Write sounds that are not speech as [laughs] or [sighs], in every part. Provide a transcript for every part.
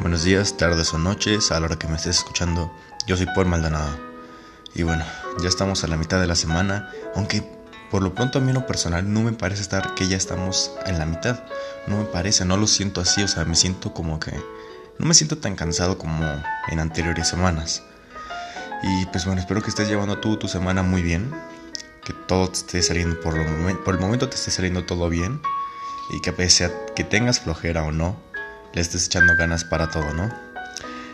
Buenos días, tardes o noches, a la hora que me estés escuchando. Yo soy Paul Maldonado. Y bueno, ya estamos a la mitad de la semana, aunque por lo pronto a mí lo personal no me parece estar que ya estamos en la mitad. No me parece, no lo siento así, o sea, me siento como que no me siento tan cansado como en anteriores semanas. Y pues bueno, espero que estés llevando tú tu semana muy bien, que todo te esté saliendo por, lo por el momento te esté saliendo todo bien y que pese a que tengas flojera o no, le estés echando ganas para todo, ¿no?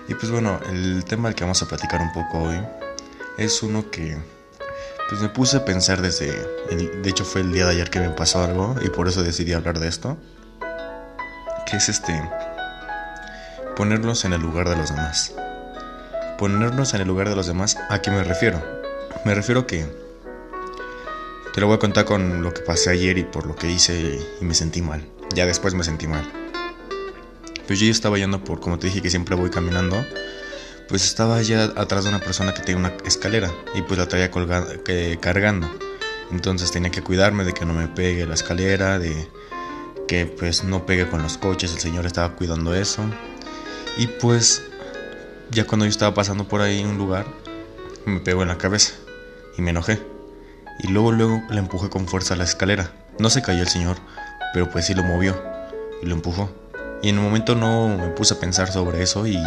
Y pues bueno, el tema del que vamos a platicar un poco hoy es uno que pues me puse a pensar desde, de hecho fue el día de ayer que me pasó algo y por eso decidí hablar de esto, que es este, ponernos en el lugar de los demás. Ponernos en el lugar de los demás, ¿a qué me refiero? Me refiero que te lo voy a contar con lo que pasé ayer y por lo que hice y me sentí mal. Ya después me sentí mal. Pues yo estaba yendo por, como te dije que siempre voy caminando, pues estaba ya atrás de una persona que tenía una escalera y pues la traía cargando. Entonces tenía que cuidarme de que no me pegue la escalera, de que pues no pegue con los coches, el señor estaba cuidando eso. Y pues ya cuando yo estaba pasando por ahí en un lugar, me pegó en la cabeza y me enojé. Y luego luego le empujé con fuerza a la escalera. No se cayó el señor, pero pues sí lo movió y lo empujó. Y en un momento no me puse a pensar sobre eso y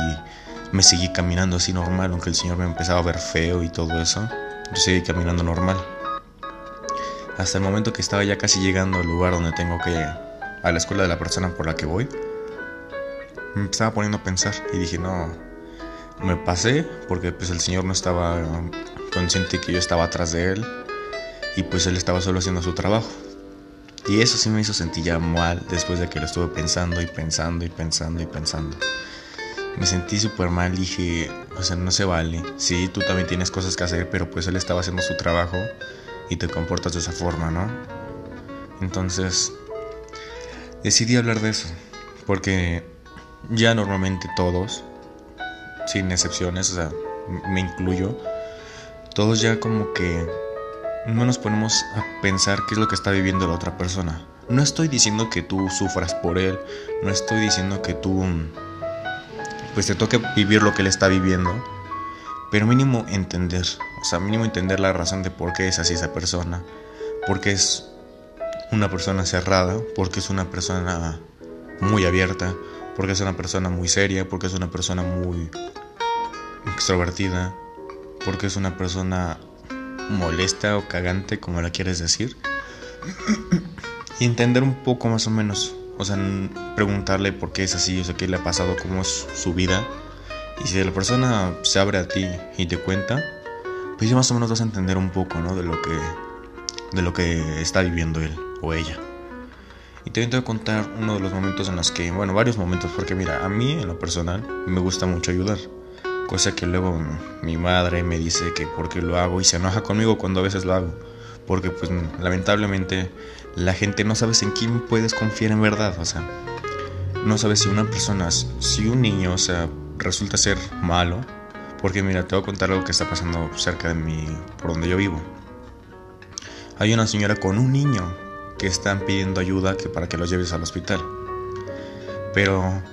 me seguí caminando así normal, aunque el Señor me empezaba a ver feo y todo eso. Yo seguí caminando normal. Hasta el momento que estaba ya casi llegando al lugar donde tengo que... a la escuela de la persona por la que voy. Me estaba poniendo a pensar y dije, no, me pasé porque pues el Señor no estaba consciente que yo estaba atrás de él y pues él estaba solo haciendo su trabajo. Y eso sí me hizo sentir ya mal después de que lo estuve pensando y pensando y pensando y pensando. Me sentí súper mal, dije, o sea, no se vale. Sí, tú también tienes cosas que hacer, pero pues él estaba haciendo su trabajo y te comportas de esa forma, ¿no? Entonces, decidí hablar de eso, porque ya normalmente todos, sin excepciones, o sea, me incluyo, todos ya como que no nos ponemos a pensar qué es lo que está viviendo la otra persona. No estoy diciendo que tú sufras por él, no estoy diciendo que tú pues te toque vivir lo que él está viviendo, pero mínimo entender, o sea, mínimo entender la razón de por qué es así esa persona, porque es una persona cerrada, porque es una persona muy abierta, porque es una persona muy seria, porque es una persona muy extrovertida, porque es una persona molesta o cagante, como la quieres decir. y entender un poco más o menos. O sea, preguntarle por qué es así, o sea, qué le ha pasado, cómo es su vida. Y si la persona se abre a ti y te cuenta, pues ya más o menos vas a entender un poco, ¿no? De lo que, de lo que está viviendo él o ella. Y te voy a contar uno de los momentos en los que, bueno, varios momentos, porque mira, a mí en lo personal me gusta mucho ayudar. Cosa que luego mi madre me dice que porque lo hago y se enoja conmigo cuando a veces lo hago. Porque pues lamentablemente la gente no sabes en quién puedes confiar en verdad. O sea, no sabes si una persona, si un niño, o sea, resulta ser malo. Porque mira, te voy a contar algo que está pasando cerca de mí, por donde yo vivo. Hay una señora con un niño que están pidiendo ayuda que para que lo lleves al hospital. Pero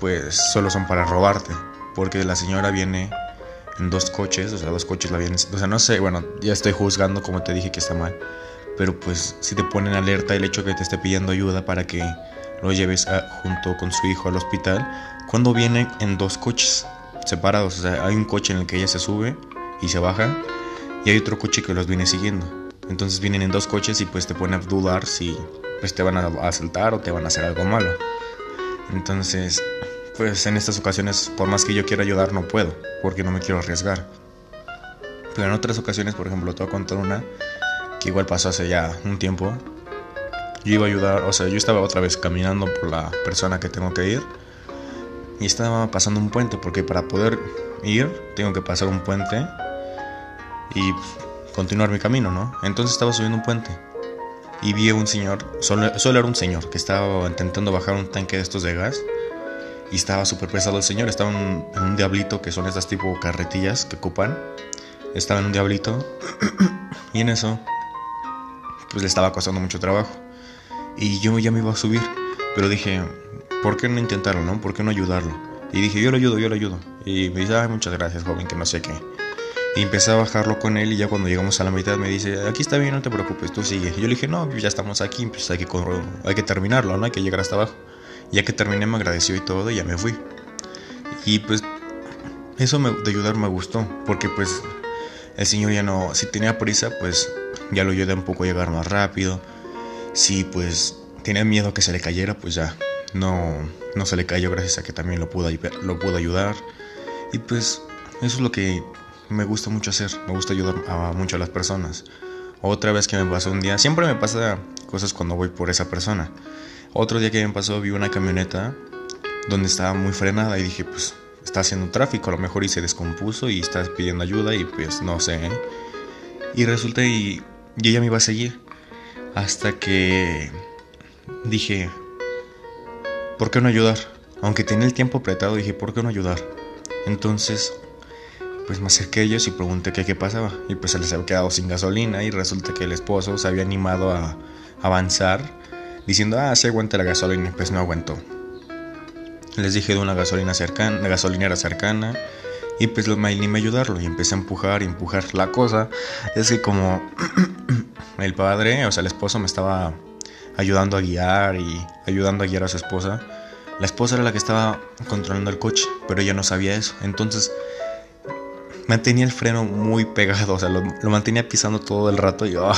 pues solo son para robarte porque la señora viene en dos coches, o sea, dos coches la vienen, o sea, no sé, bueno, ya estoy juzgando como te dije que está mal, pero pues si te ponen alerta el hecho que te esté pidiendo ayuda para que lo lleves junto con su hijo al hospital, cuando viene en dos coches separados, o sea, hay un coche en el que ella se sube y se baja y hay otro coche que los viene siguiendo. Entonces vienen en dos coches y pues te pone a dudar si pues te van a asaltar o te van a hacer algo malo. Entonces, pues en estas ocasiones, por más que yo quiera ayudar, no puedo, porque no me quiero arriesgar. Pero en otras ocasiones, por ejemplo, te voy a contar una que igual pasó hace ya un tiempo. Yo iba a ayudar, o sea, yo estaba otra vez caminando por la persona que tengo que ir y estaba pasando un puente, porque para poder ir tengo que pasar un puente y continuar mi camino, ¿no? Entonces estaba subiendo un puente y vi a un señor, solo, solo era un señor que estaba intentando bajar un tanque de estos de gas y estaba súper pesado el señor. Estaba en, un diablito, que son estas tipo carretillas que ocupan. Estaba en un diablito. [clears throat] y en eso, pues le estaba costando mucho trabajo. Y yo ya me iba a subir. Pero dije, ¿por qué no intentarlo, no? ¿Por qué no ayudarlo? Y dije, yo lo ayudo, yo lo ayudo. Y me dice, ay, muchas gracias, joven, que no sé qué. Y empecé a bajarlo con él y ya cuando llegamos a la mitad me dice, aquí está bien, no te preocupes, tú sigue. Y yo le dije, no, ya estamos aquí, pues hay que, hay que terminarlo, ¿no? Hay que llegar hasta abajo. Ya que terminé me agradeció y todo y ya me fui. Y pues eso de ayudar me gustó, porque pues el señor ya no, si tenía prisa, pues ya lo ayudé un poco a llegar más rápido. Si pues tenía miedo que se le cayera, pues ya no, no se le cayó gracias a que también lo pudo, lo pudo ayudar. Y pues eso es lo que me gusta mucho hacer, me gusta ayudar a mucho a las personas. Otra vez que me pasó un día, siempre me pasa cosas cuando voy por esa persona. Otro día que me pasó vi una camioneta donde estaba muy frenada y dije, pues está haciendo tráfico, a lo mejor y se descompuso y está pidiendo ayuda y pues no sé. ¿eh? Y resulta y, y ella me iba a seguir hasta que dije, ¿por qué no ayudar? Aunque tenía el tiempo apretado, dije, ¿por qué no ayudar? Entonces pues me acerqué a ellos y pregunté qué, qué pasaba. Y pues se les había quedado sin gasolina y resulta que el esposo se había animado a avanzar diciendo, ah, sí aguanta la gasolina. Pues no aguantó. Les dije de una gasolina cercana, gasolinera cercana. Y pues me animé a ayudarlo y empecé a empujar y empujar. La cosa es que como [clears throat] el padre, o sea, el esposo me estaba ayudando a guiar y ayudando a guiar a su esposa. La esposa era la que estaba controlando el coche, pero ella no sabía eso. Entonces mantenía el freno muy pegado, o sea, lo, mantenía pisando todo el rato y oh,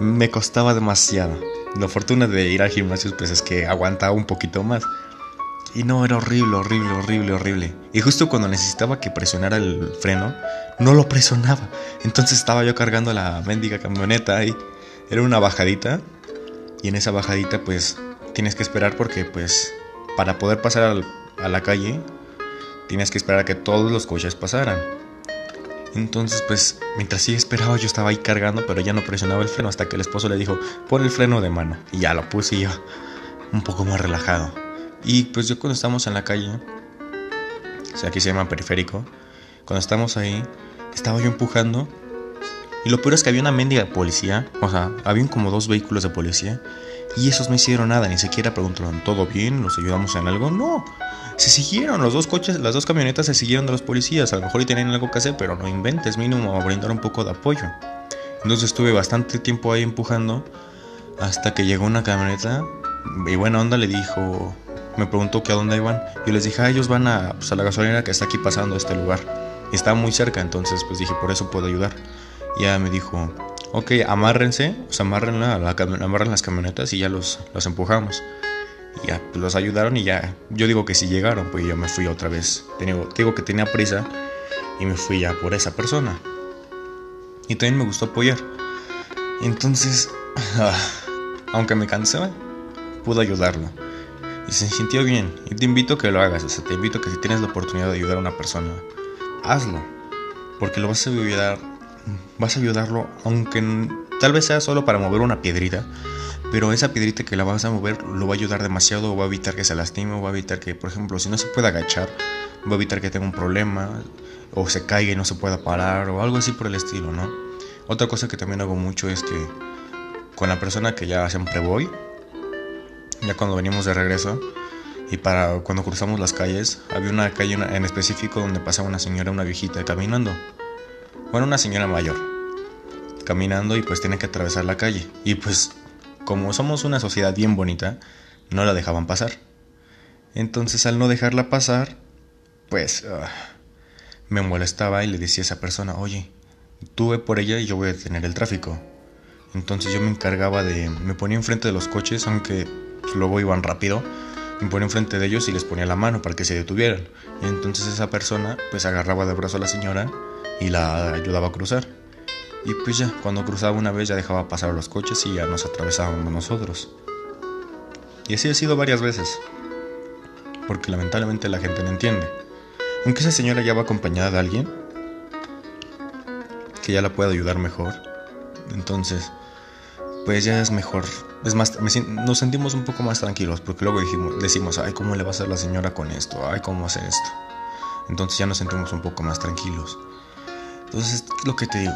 me costaba demasiado. La fortuna de ir al gimnasio pues es que aguantaba un poquito más. Y no, era horrible, horrible, horrible, horrible. Y justo cuando necesitaba que presionara el freno, no lo presionaba. Entonces estaba yo cargando la mendiga camioneta y era una bajadita. Y en esa bajadita pues tienes que esperar porque pues para poder pasar a la calle tienes que esperar a que todos los coches pasaran. Entonces, pues, mientras sí esperaba, yo estaba ahí cargando, pero ya no presionaba el freno hasta que el esposo le dijo, pon el freno de mano. Y ya lo puse yo, un poco más relajado. Y pues yo cuando estamos en la calle, o sea, aquí se llama periférico, cuando estamos ahí, estaba yo empujando. Y lo peor es que había una mendiga policía, o sea, habían como dos vehículos de policía. Y esos no hicieron nada, ni siquiera preguntaron, ¿todo bien? ¿Nos ayudamos en algo? No, se siguieron, los dos coches, las dos camionetas se siguieron de los policías. A lo mejor y tenían algo que hacer, pero no inventes, mínimo a brindar un poco de apoyo. Entonces estuve bastante tiempo ahí empujando hasta que llegó una camioneta y buena onda le dijo, me preguntó que a dónde iban. Yo les dije, ah, ellos van a, pues, a la gasolinera que está aquí pasando este lugar. Y estaba muy cerca, entonces pues dije, por eso puedo ayudar. Ya me dijo, ok, amárrense, o sea, la, amarren las camionetas y ya los, los empujamos. Y ya, pues los ayudaron y ya, yo digo que si llegaron, pues yo me fui otra vez. Digo, digo que tenía prisa y me fui ya por esa persona. Y también me gustó apoyar. Entonces, [sighs] aunque me cansé, pude ayudarlo. Y se sintió bien. Y te invito que lo hagas. O sea, te invito que si tienes la oportunidad de ayudar a una persona, hazlo. Porque lo vas a ayudar. Vas a ayudarlo, aunque tal vez sea solo para mover una piedrita pero esa piedrita que la vas a mover lo va a ayudar demasiado, o va a evitar que se lastime, o va a evitar que, por ejemplo, si no se puede agachar, va a evitar que tenga un problema, o se caiga y no se pueda parar, o algo así por el estilo, ¿no? Otra cosa que también hago mucho es que con la persona que ya siempre voy, ya cuando venimos de regreso, y para cuando cruzamos las calles, había una calle en específico donde pasaba una señora, una viejita, caminando. Bueno, una señora mayor, caminando y pues tiene que atravesar la calle. Y pues como somos una sociedad bien bonita, no la dejaban pasar. Entonces al no dejarla pasar, pues ah, me molestaba y le decía a esa persona, oye, tú por ella y yo voy a detener el tráfico. Entonces yo me encargaba de, me ponía enfrente de los coches, aunque pues, luego iban rápido, me ponía enfrente de ellos y les ponía la mano para que se detuvieran. Y entonces esa persona pues agarraba de brazo a la señora y la ayudaba a cruzar. Y pues ya, cuando cruzaba una vez ya dejaba pasar los coches y ya nos atravesábamos nosotros. Y así ha sido varias veces. Porque lamentablemente la gente no entiende. Aunque esa señora ya va acompañada de alguien que ya la pueda ayudar mejor. Entonces, pues ya es mejor. Es más, nos sentimos un poco más tranquilos porque luego dijimos, decimos, ay, ¿cómo le va a hacer la señora con esto? Ay, ¿cómo hace esto? Entonces ya nos sentimos un poco más tranquilos. Entonces, lo que te digo,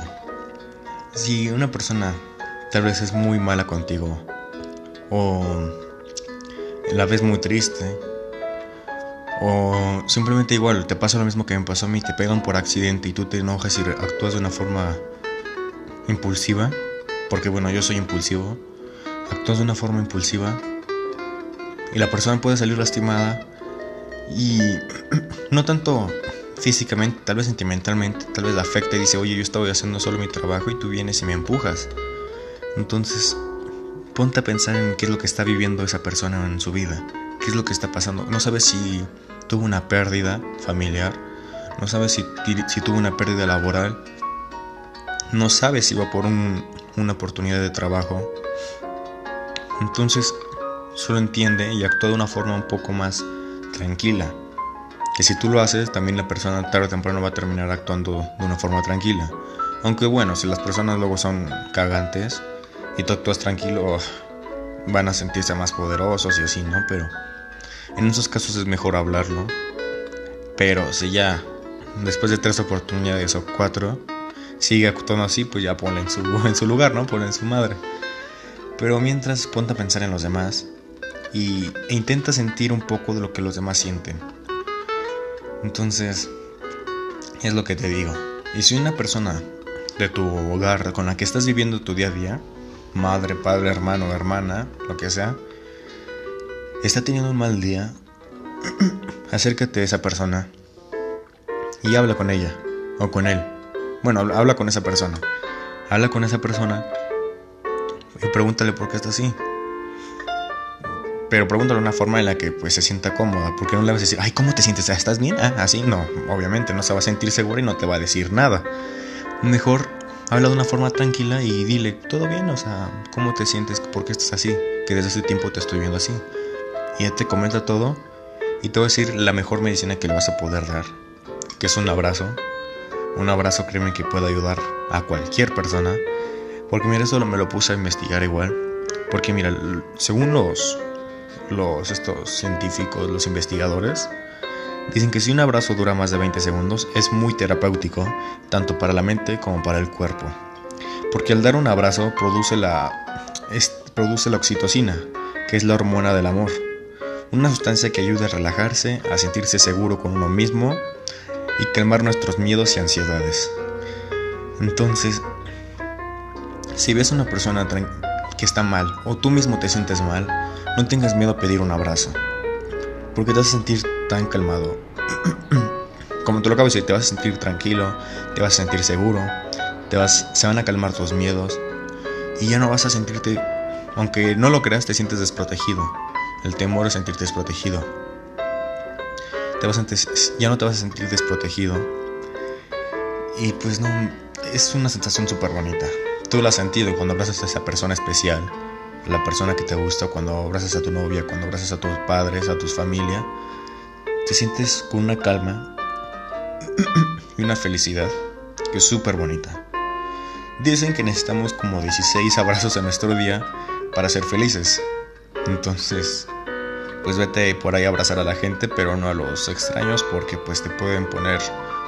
si una persona tal vez es muy mala contigo o la ves muy triste O simplemente igual, te pasa lo mismo que me pasó a mí, te pegan por accidente y tú te enojas y actúas de una forma impulsiva, porque bueno, yo soy impulsivo, actúas de una forma impulsiva y la persona puede salir lastimada y [clears throat] no tanto físicamente, tal vez sentimentalmente, tal vez la afecta y dice, oye, yo estaba haciendo solo mi trabajo y tú vienes y me empujas. Entonces, ponte a pensar en qué es lo que está viviendo esa persona en su vida, qué es lo que está pasando. No sabes si tuvo una pérdida familiar, no sabes si, tuvo una pérdida laboral, no sabes si va por una oportunidad de trabajo. Entonces, solo entiende y actúa de una forma un poco más tranquila que si tú lo haces, también la persona tarde o temprano va a terminar actuando de una forma tranquila. Aunque bueno, si las personas luego son cagantes y tú actúas tranquilo, van a sentirse más poderosos y así, ¿no? Pero en esos casos es mejor hablarlo. Pero si ya después de tres oportunidades o cuatro sigue actuando así, pues ya ponle en su, [laughs] en su lugar, ¿no? Ponle en su madre. Pero mientras ponte a pensar en los demás y, e intenta sentir un poco de lo que los demás sienten. Entonces, es lo que te digo. Y si una persona de tu hogar con la que estás viviendo tu día a día, madre, padre, hermano, hermana, lo que sea, está teniendo un mal día, [clears throat] acércate a esa persona y habla con ella o con él. Bueno, habla con esa persona. Habla con esa persona y pregúntale por qué está así pero pregúntale de una forma en la que pues se sienta cómoda, porque no le vas a decir, ay, ¿cómo te sientes? ¿Estás bien? Ah, así no, obviamente no se va a sentir segura y no te va a decir nada. Mejor habla de una forma tranquila y dile, ¿todo bien? O sea, ¿cómo te sientes? ¿Por qué estás así? Que desde hace tiempo te estoy viendo así. Y él te comenta todo y te va a decir la mejor medicina que le vas a poder dar, que es un abrazo. Un abrazo, créeme que puede ayudar a cualquier persona. Porque mira, eso me lo puse a investigar igual. Porque mira, según los los estos científicos, los investigadores, dicen que si un abrazo dura más de 20 segundos es muy terapéutico, tanto para la mente como para el cuerpo. Porque al dar un abrazo produce la, produce la oxitocina, que es la hormona del amor. Una sustancia que ayuda a relajarse, a sentirse seguro con uno mismo y calmar nuestros miedos y ansiedades. Entonces, si ves una persona que está mal o tú mismo te sientes mal, no tengas miedo a pedir un abrazo, porque te vas a sentir tan calmado. [clears throat] Como tú lo acabas de decir, te vas a sentir tranquilo, te vas a sentir seguro, te vas, se van a calmar tus miedos y ya no vas a sentirte, aunque no lo creas, te sientes desprotegido. El temor es sentirte desprotegido. Te vas a ya no te vas a sentir desprotegido. Y pues no, es una sensación súper bonita. Tú la has sentido cuando abrazas a esa persona especial la persona que te gusta, cuando abrazas a tu novia, cuando abrazas a tus padres, a tu familia, te sientes con una calma [clears throat] y una felicidad que es súper bonita. Dicen que necesitamos como 16 abrazos en nuestro día para ser felices. Entonces, pues vete por ahí a abrazar a la gente, pero no a los extraños porque pues te pueden poner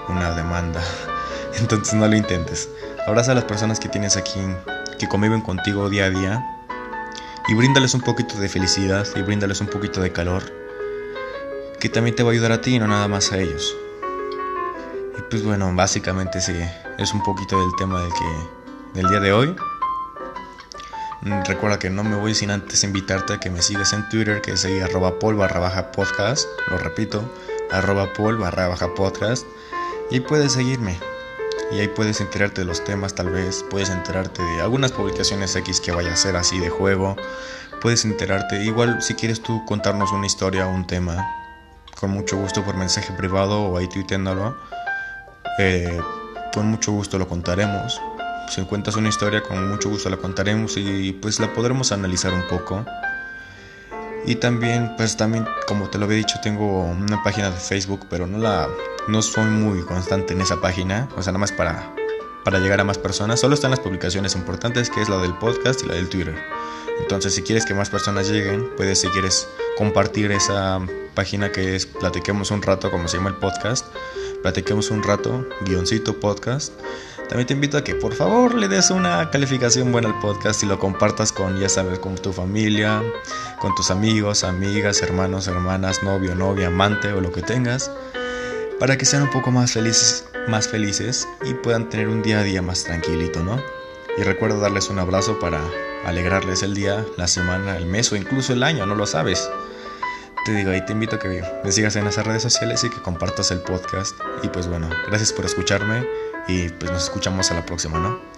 una demanda. [laughs] Entonces no lo intentes. Abraza a las personas que tienes aquí, que conviven contigo día a día y bríndales un poquito de felicidad y bríndales un poquito de calor que también te va a ayudar a ti y no nada más a ellos. Y pues bueno, básicamente sí, es un poquito del tema del, que, del día de hoy. Mm, recuerda que no me voy sin antes invitarte a que me sigas en Twitter, que es ahí arroba pol barra baja podcast, lo repito, arroba pol barra baja podcast, y puedes seguirme y ahí puedes enterarte de los temas tal vez, puedes enterarte de algunas publicaciones X que vaya a ser así de juego, puedes enterarte, igual si quieres tú contarnos una historia o un tema, con mucho gusto por mensaje privado o ahí tuiteándolo, eh, con mucho gusto lo contaremos. Si encuentras una historia, con mucho gusto la contaremos y pues la podremos analizar un poco. Y también, pues también, como te lo había dicho, tengo una página de Facebook, pero no la no soy muy constante en esa página, o sea, nada más para para llegar a más personas. Solo están las publicaciones importantes, que es la del podcast y la del Twitter. Entonces, si quieres que más personas lleguen, puedes, si quieres, compartir esa página que es Platiquemos un rato, como se llama el podcast. Platiquemos un rato, guioncito podcast. También te invito a que por favor le des una calificación buena al podcast y lo compartas con, ya sabes, con tu familia, con tus amigos, amigas, hermanos, hermanas, novio, novia, amante o lo que tengas, para que sean un poco más felices, más felices y puedan tener un día a día más tranquilito, ¿no? Y recuerda darles un abrazo para alegrarles el día, la semana, el mes o incluso el año, no lo sabes. Te digo, ahí te invito a que me sigas en esas redes sociales y que compartas el podcast. Y pues bueno, gracias por escucharme y pues nos escuchamos a la próxima, ¿no?